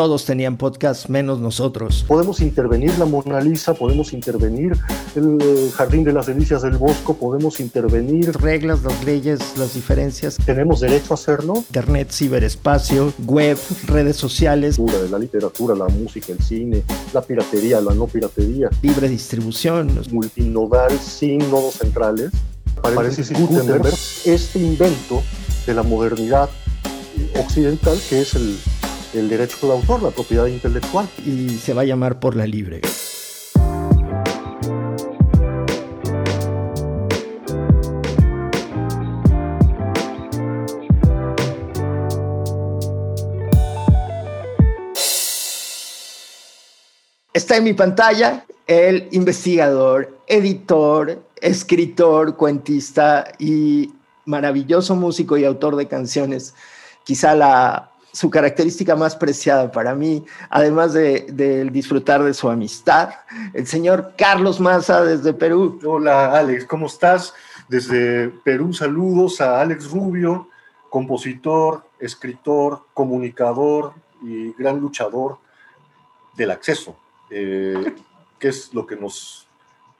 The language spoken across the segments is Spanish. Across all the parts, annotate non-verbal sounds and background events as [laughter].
todos tenían podcast menos nosotros. Podemos intervenir la Mona Lisa, podemos intervenir el eh, Jardín de las Delicias del Bosco, podemos intervenir... Reglas, las leyes, las diferencias. ¿Tenemos derecho a hacerlo? Internet, ciberespacio, web, redes sociales. De la literatura, la música, el cine, la piratería, la no piratería. Libre distribución. Multinodal sin nodos centrales. Parece Gutenberg, este invento de la modernidad occidental que es el, el derecho de autor, la propiedad intelectual. Y se va a llamar por la libre. Está en mi pantalla el investigador, editor, escritor, cuentista y maravilloso músico y autor de canciones. Quizá la, su característica más preciada para mí, además de, disfrutar de su amistad, el señor Carlos Maza desde Perú. Hola Alex, ¿cómo estás? Desde Perú saludos a Alex Rubio, compositor, escritor, comunicador y gran luchador del acceso, eh, [laughs] que es lo que, nos,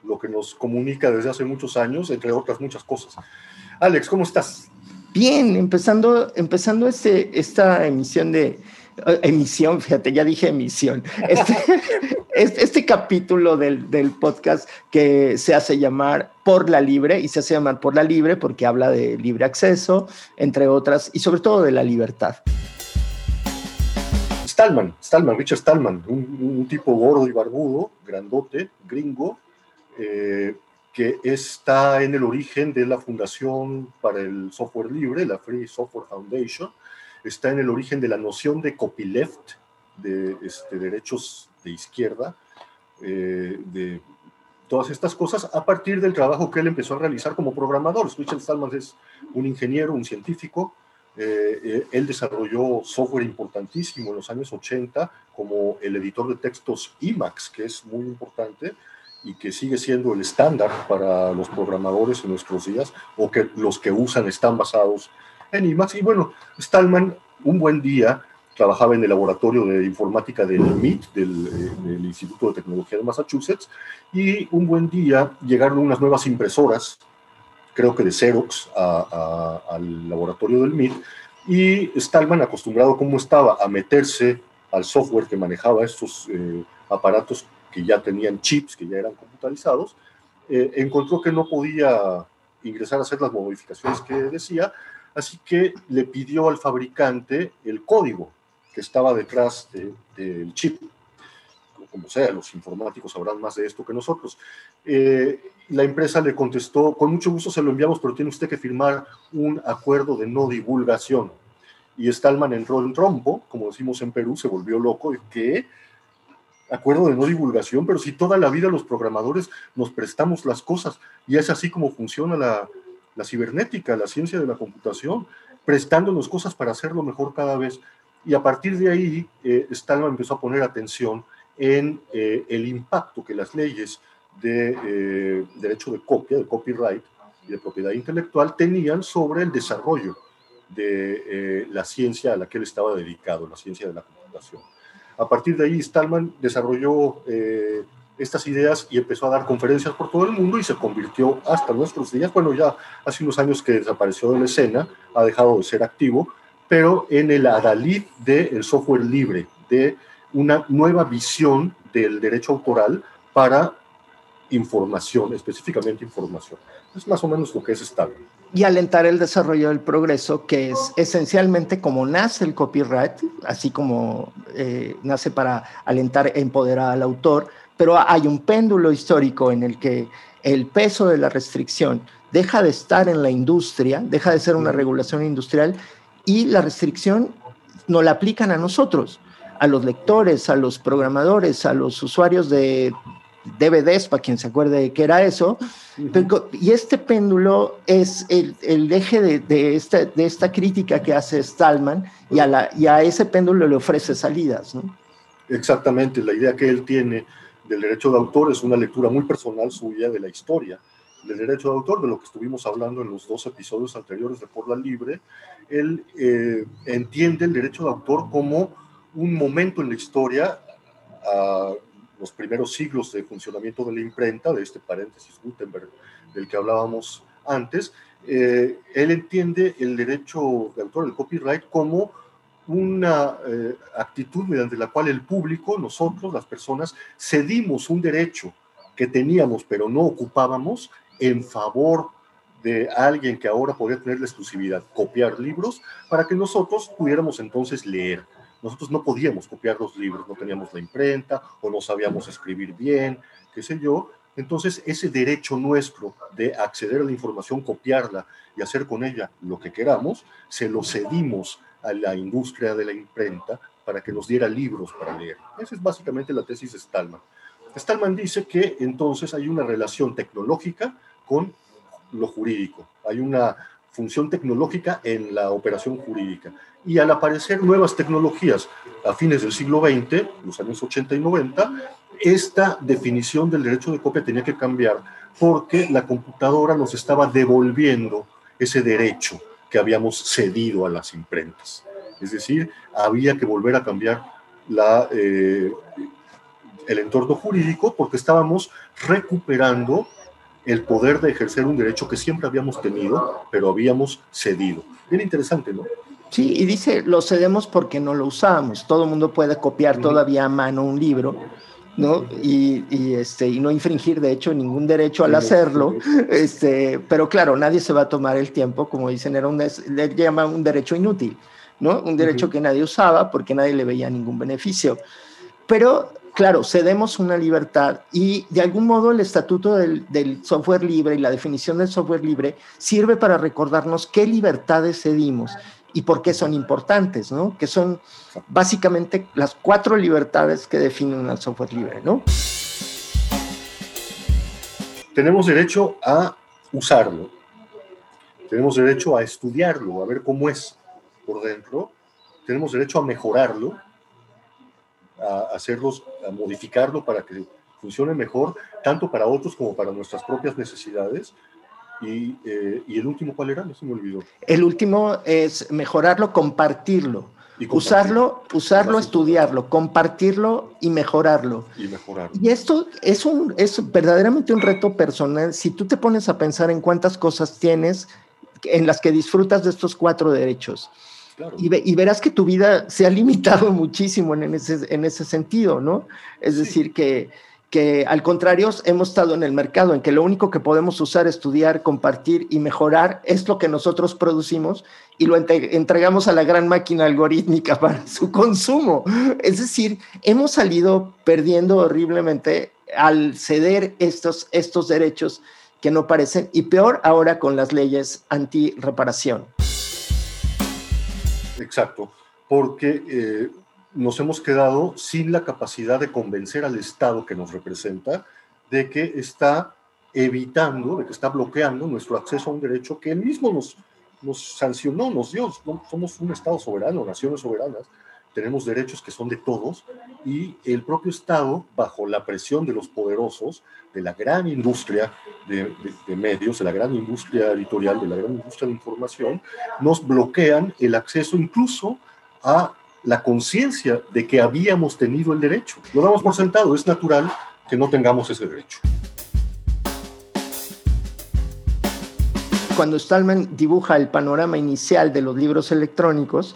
lo que nos comunica desde hace muchos años, entre otras muchas cosas. Alex, ¿cómo estás? Bien, empezando, empezando este, esta emisión de, eh, emisión, fíjate, ya dije emisión, este, [laughs] este, este, capítulo del, del, podcast que se hace llamar Por la Libre, y se hace llamar Por la Libre porque habla de libre acceso, entre otras, y sobre todo de la libertad. Stallman, Stallman, Richard Stallman, un, tipo gordo y barbudo, grandote, gringo, eh, que está en el origen de la Fundación para el Software Libre, la Free Software Foundation, está en el origen de la noción de copyleft, de este, derechos de izquierda, eh, de todas estas cosas, a partir del trabajo que él empezó a realizar como programador. Richard Stallman es un ingeniero, un científico, eh, eh, él desarrolló software importantísimo en los años 80, como el editor de textos Emacs, que es muy importante, y que sigue siendo el estándar para los programadores en nuestros días, o que los que usan están basados en Emacs. Y bueno, Stallman, un buen día, trabajaba en el laboratorio de informática del MIT, del, eh, Instituto de Tecnología de Massachusetts, y un buen día llegaron unas nuevas impresoras, creo que de Xerox, al laboratorio del MIT, y Stallman, acostumbrado como estaba a meterse al software que manejaba estos eh, aparatos que ya tenían chips, que ya eran computarizados, eh, encontró que no podía ingresar a hacer las modificaciones que decía, así que le pidió al fabricante el código que estaba detrás del chip. Como sea, los informáticos sabrán más de esto que nosotros. Eh, la empresa le contestó, con mucho gusto se lo enviamos, pero tiene usted que firmar un acuerdo de no divulgación. Y Stallman entró en trompo, como decimos en Perú, se volvió loco, y que acuerdo de no divulgación, pero si toda la vida los programadores nos prestamos las cosas y es así como funciona la, cibernética, la ciencia de la computación, prestándonos cosas para hacerlo mejor cada vez. Y a partir de ahí, eh, Stallman empezó a poner atención en eh, el impacto que las leyes de eh, derecho de copia, de copyright y de propiedad intelectual tenían sobre el desarrollo de la ciencia a la que él estaba dedicado, la ciencia de la computación. A partir de ahí, Stallman desarrolló eh, estas ideas y empezó a dar conferencias por todo el mundo y se convirtió hasta nuestros días, bueno, ya hace unos años que desapareció de la escena, ha dejado de ser activo, pero en el adalid del software libre, de una nueva visión del derecho autoral para información, específicamente información. Es más o menos lo que es estable. Y alentar el desarrollo del progreso, que es esencialmente como nace el copyright, así como eh, nace para alentar e empoderar al autor, pero hay un péndulo histórico en el que el peso de la restricción deja de estar en la industria, deja de ser una regulación industrial y la restricción no la aplican a nosotros, a los lectores, a los programadores, a los usuarios de DVDs, para quien se acuerde de qué era eso. Y este péndulo es el, el eje de, de, esta, de esta crítica que hace Stallman y a, la, y a ese péndulo le ofrece salidas. ¿no? Exactamente, la idea que él tiene del derecho de autor es una lectura muy personal suya de la historia del derecho de autor, de lo que estuvimos hablando en los dos episodios anteriores de Por la Libre. Él eh, entiende el derecho de autor como un momento en la historia, a los primeros siglos de funcionamiento de la imprenta, de este paréntesis Gutenberg del que hablábamos antes, eh, él entiende el derecho de autor, el copyright, como una eh, actitud mediante la cual el público, nosotros, las personas, cedimos un derecho que teníamos pero no ocupábamos en favor de alguien que ahora podría tener la exclusividad, copiar libros, para que nosotros pudiéramos entonces leer. Nosotros no podíamos copiar los libros, no teníamos la imprenta o no sabíamos escribir bien, qué sé yo. Entonces, ese derecho nuestro de acceder a la información, copiarla y hacer con ella lo que queramos, se lo cedimos a la industria de la imprenta para que nos diera libros para leer. Esa es básicamente la tesis de Stallman. Stallman dice que entonces hay una relación tecnológica con lo jurídico, hay una función tecnológica en la operación jurídica. Y al aparecer nuevas tecnologías a fines del siglo XX, los años 80 y 90, esta definición del derecho de copia tenía que cambiar porque la computadora nos estaba devolviendo ese derecho que habíamos cedido a las imprentas. Es decir, había que volver a cambiar la, eh, el entorno jurídico porque estábamos recuperando el poder de ejercer un derecho que siempre habíamos tenido, pero habíamos cedido. Bien interesante, ¿no? Sí, y dice, lo cedemos porque no lo usamos. Todo el mundo puede copiar todavía a mano un libro, ¿no? Y, y, este, y no infringir, de hecho, ningún derecho al hacerlo. [laughs] Este, pero claro, nadie se va a tomar el tiempo, como dicen, era un, le llaman un derecho inútil, ¿no? Un derecho que nadie usaba porque nadie le veía ningún beneficio. Pero claro, cedemos una libertad y de algún modo el estatuto del, software libre y la definición del software libre sirve para recordarnos qué libertades cedimos y por qué son importantes, ¿no? Que son básicamente las cuatro libertades que definen al software libre, ¿no? Tenemos derecho a usarlo, tenemos derecho a estudiarlo, a ver cómo es por dentro, tenemos derecho a mejorarlo, a hacerlos, a modificarlo para que funcione mejor, tanto para otros como para nuestras propias necesidades. Y, eh, y el último, ¿cuál era? No se me olvidó. El último es mejorarlo, compartirlo. usarlo, usarlo, estudiarlo, compartirlo y mejorarlo. Y mejorarlo. Y esto es, un, es verdaderamente un reto personal. Si tú te pones a pensar en cuántas cosas tienes en las que disfrutas de estos cuatro derechos, y, verás que tu vida se ha limitado [laughs] muchísimo en ese, en ese sentido, ¿no? Es decir, que, que al contrario hemos estado en el mercado en que lo único que podemos usar, estudiar, compartir y mejorar es lo que nosotros producimos y lo entregamos a la gran máquina algorítmica [laughs] para su consumo. Es decir, hemos salido perdiendo horriblemente al ceder estos, estos derechos que no parecen y peor ahora con las leyes anti-reparación. Exacto, porque eh, nos hemos quedado sin la capacidad de convencer al Estado que nos representa de que está evitando, de que está bloqueando nuestro acceso a un derecho que él mismo nos, nos sancionó, nos dio. Somos un Estado soberano, naciones soberanas, tenemos derechos que son de todos y el propio Estado, bajo la presión de los poderosos, de la gran industria de, medios, de la gran industria editorial, de la gran industria de información, nos bloquean el acceso incluso a la conciencia de que habíamos tenido el derecho. Lo damos por sentado, es natural que no tengamos ese derecho. Cuando Stallman dibuja el panorama inicial de los libros electrónicos,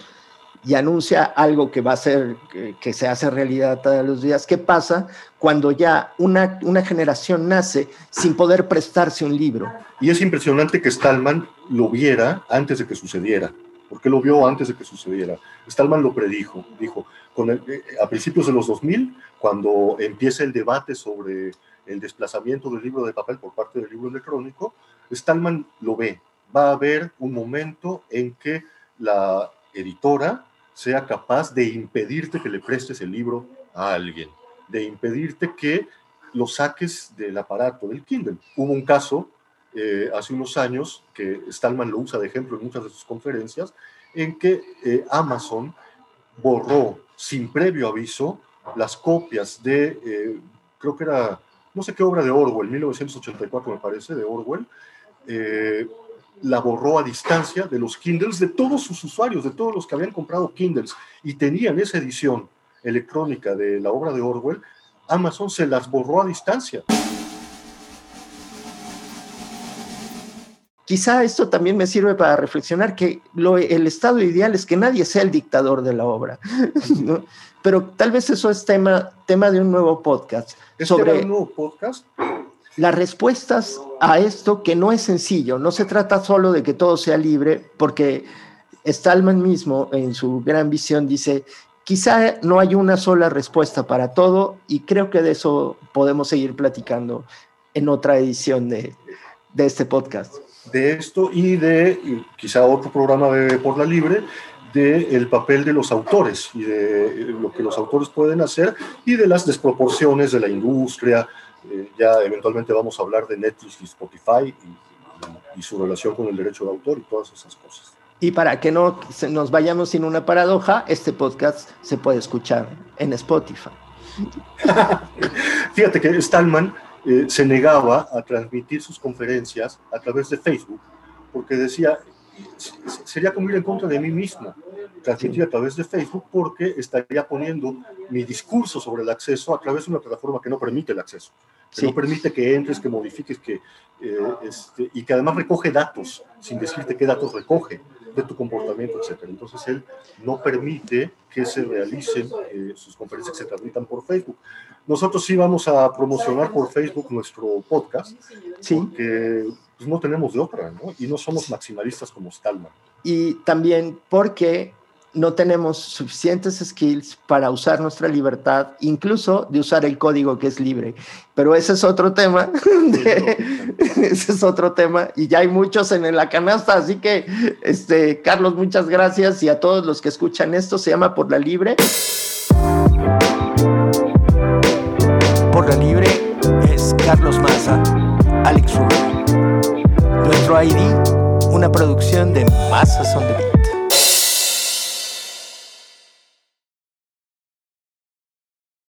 y anuncia algo que va a ser, que, se hace realidad todos los días. ¿Qué pasa cuando ya una, una generación nace sin poder prestarse un libro? Y es impresionante que Stallman lo viera antes de que sucediera, porque lo vio antes de que sucediera. Stallman lo predijo, dijo, con eh, a principios de los 2000, cuando empieza el debate sobre el desplazamiento del libro de papel por parte del libro electrónico, Stallman lo ve. Va a haber un momento en que la editora sea capaz de impedirte que le prestes el libro a alguien, de impedirte que lo saques del aparato, del Kindle. Hubo un caso eh, hace unos años, que Stallman lo usa de ejemplo en muchas de sus conferencias, en que eh, Amazon borró sin previo aviso las copias de, eh, creo que era, no sé qué obra de Orwell, 1984 me parece, de Orwell, la borró a distancia de los Kindles de todos sus usuarios, de todos los que habían comprado Kindles y tenían esa edición electrónica de la obra de Orwell, Amazon se las borró a distancia. Quizá esto también me sirve para reflexionar que el estado ideal es que nadie sea el dictador de la obra. Pero tal vez eso es tema, tema de un nuevo podcast. ¿Es sobre un nuevo podcast? Las respuestas a esto que no es sencillo. No se trata solo de que todo sea libre, porque Stallman mismo en su gran visión dice, quizá no hay una sola respuesta para todo y creo que de eso podemos seguir platicando en otra edición de, de este podcast de esto y de quizá otro programa de Por la Libre, de el papel de los autores y de lo que los autores pueden hacer y de las desproporciones de la industria. Eh, ya eventualmente vamos a hablar de Netflix y Spotify y, y, su relación con el derecho de autor y todas esas cosas. Y para que no nos vayamos sin una paradoja, este podcast se puede escuchar en Spotify. [laughs] Fíjate que Stallman eh, se negaba a transmitir sus conferencias a través de Facebook, porque decía, sería como ir en contra de mí mismo, transmitir a través de Facebook, porque estaría poniendo mi discurso sobre el acceso a través de una plataforma que no permite el acceso, que no permite que entres, que modifiques, que, eh, este, y que además recoge datos, sin decirte qué datos recoge de tu comportamiento, etc. Entonces él no permite que se realicen eh, sus conferencias que se transmitan por Facebook. Nosotros sí vamos a promocionar por Facebook nuestro podcast, sí. porque pues, no tenemos de otra, ¿no? Y no somos maximalistas como Stallman. Y también porque no tenemos suficientes skills para usar nuestra libertad, incluso de usar el código que es libre. Pero ese es otro tema. [laughs] ese es otro tema. Y ya hay muchos en la canasta. Así que, este, Carlos, muchas gracias. Y a todos los que escuchan esto, se llama Por la Libre. Por la Libre es Carlos Maza, Alex Rubio. Nuestro ID, una producción de Maza Son.